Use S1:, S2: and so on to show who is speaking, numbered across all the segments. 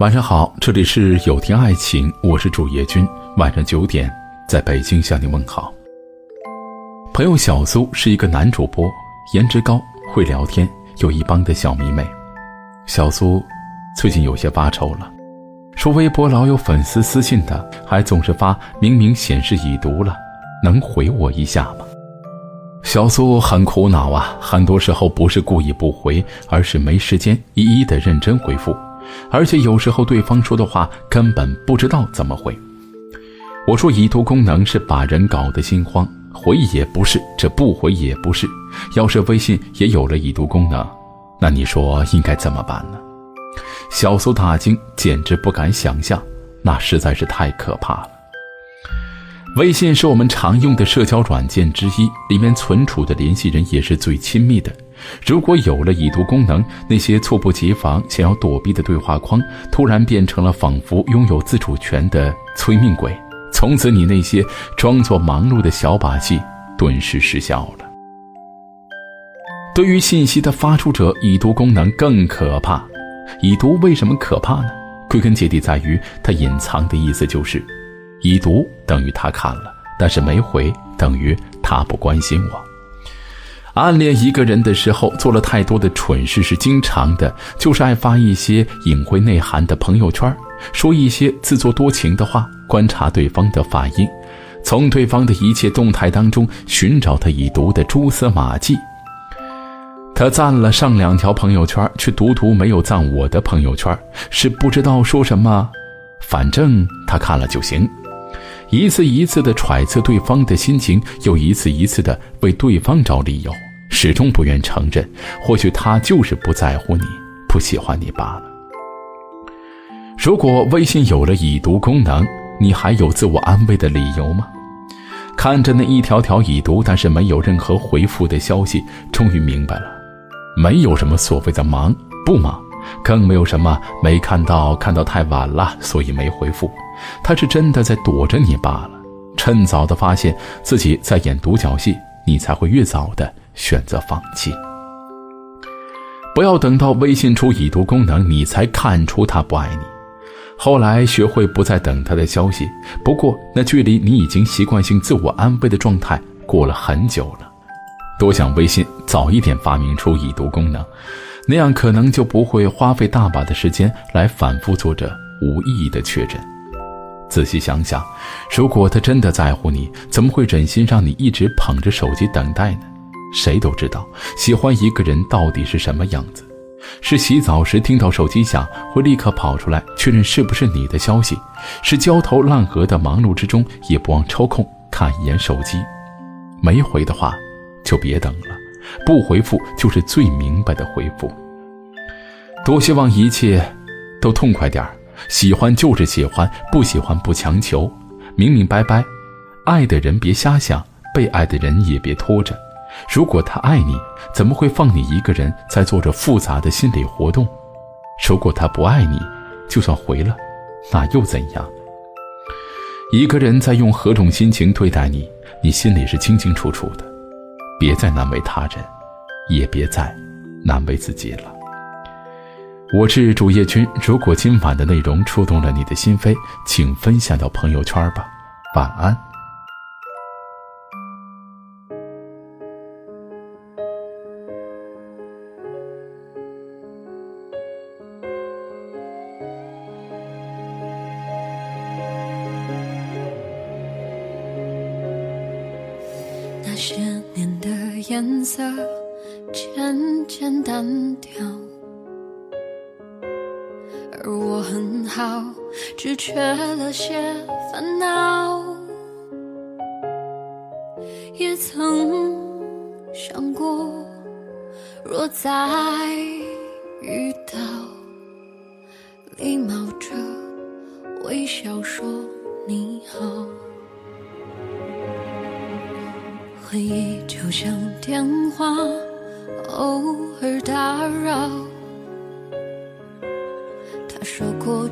S1: 晚上好，这里是有天爱情，我是主页君。晚上九点，在北京向你问好。朋友小苏是一个男主播，颜值高，会聊天，有一帮的小迷妹。小苏最近有些发愁了，说微博老有粉丝私信的，还总是发明明显示已读了，能回我一下吗？小苏很苦恼啊，很多时候不是故意不回，而是没时间一一的认真回复。而且有时候对方说的话根本不知道怎么回。我说已读功能是把人搞得心慌，回也不是，这不回也不是。要是微信也有了已读功能，那你说应该怎么办呢？小苏大惊，简直不敢想象，那实在是太可怕了。微信是我们常用的社交软件之一，里面存储的联系人也是最亲密的。如果有了已读功能，那些猝不及防想要躲避的对话框，突然变成了仿佛拥有自主权的催命鬼。从此，你那些装作忙碌的小把戏顿时失效了。对于信息的发出者，已读功能更可怕。已读为什么可怕呢？归根结底在于它隐藏的意思就是：已读等于他看了，但是没回，等于他不关心我。暗恋一个人的时候，做了太多的蠢事是经常的，就是爱发一些隐晦内涵的朋友圈，说一些自作多情的话，观察对方的反应，从对方的一切动态当中寻找他已读的蛛丝马迹。他赞了上两条朋友圈，却独独没有赞我的朋友圈，是不知道说什么，反正他看了就行。一次一次的揣测对方的心情，又一次一次的为对方找理由，始终不愿承认，或许他就是不在乎你，不喜欢你罢了。如果微信有了已读功能，你还有自我安慰的理由吗？看着那一条条已读，但是没有任何回复的消息，终于明白了，没有什么所谓的忙不忙。更没有什么没看到，看到太晚了，所以没回复。他是真的在躲着你罢了。趁早的发现自己在演独角戏，你才会越早的选择放弃。不要等到微信出已读功能，你才看出他不爱你。后来学会不再等他的消息，不过那距离你已经习惯性自我安慰的状态过了很久了。多想微信早一点发明出已读功能。那样可能就不会花费大把的时间来反复做着无意义的确认。仔细想想，如果他真的在乎你，怎么会忍心让你一直捧着手机等待呢？谁都知道，喜欢一个人到底是什么样子：是洗澡时听到手机响会立刻跑出来确认是不是你的消息；是焦头烂额的忙碌之中也不忘抽空看一眼手机。没回的话，就别等了。不回复就是最明白的回复。多希望一切都痛快点儿，喜欢就是喜欢，不喜欢不强求，明明白白。爱的人别瞎想，被爱的人也别拖着。如果他爱你，怎么会放你一个人在做着复杂的心理活动？如果他不爱你，就算回了，那又怎样？一个人在用何种心情对待你，你心里是清清楚楚的。别再难为他人，也别再难为自己了。我是主页君，如果今晚的内容触动了你的心扉，请分享到朋友圈吧。晚安。
S2: 那些年的颜色渐渐淡掉，只缺了些烦恼。也曾想过，若再遇到，礼貌着微笑说你好。回忆就像电话，偶尔打扰。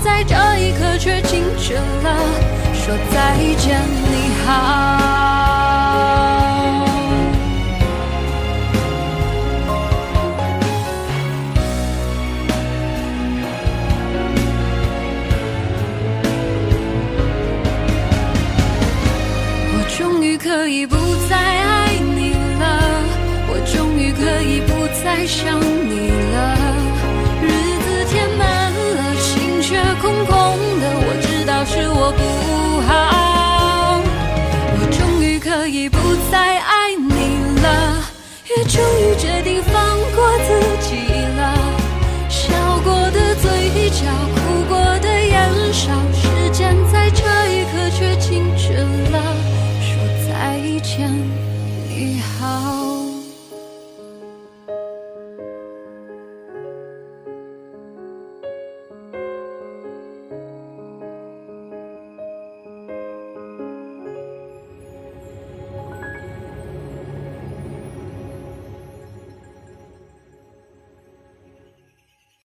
S2: 在这一刻却静止了，说再见，你好。我终于可以不再爱你了，我终于可以不再想你空空的，我知道是我不好。我终于可以不再爱你了，也终于决定放过自己。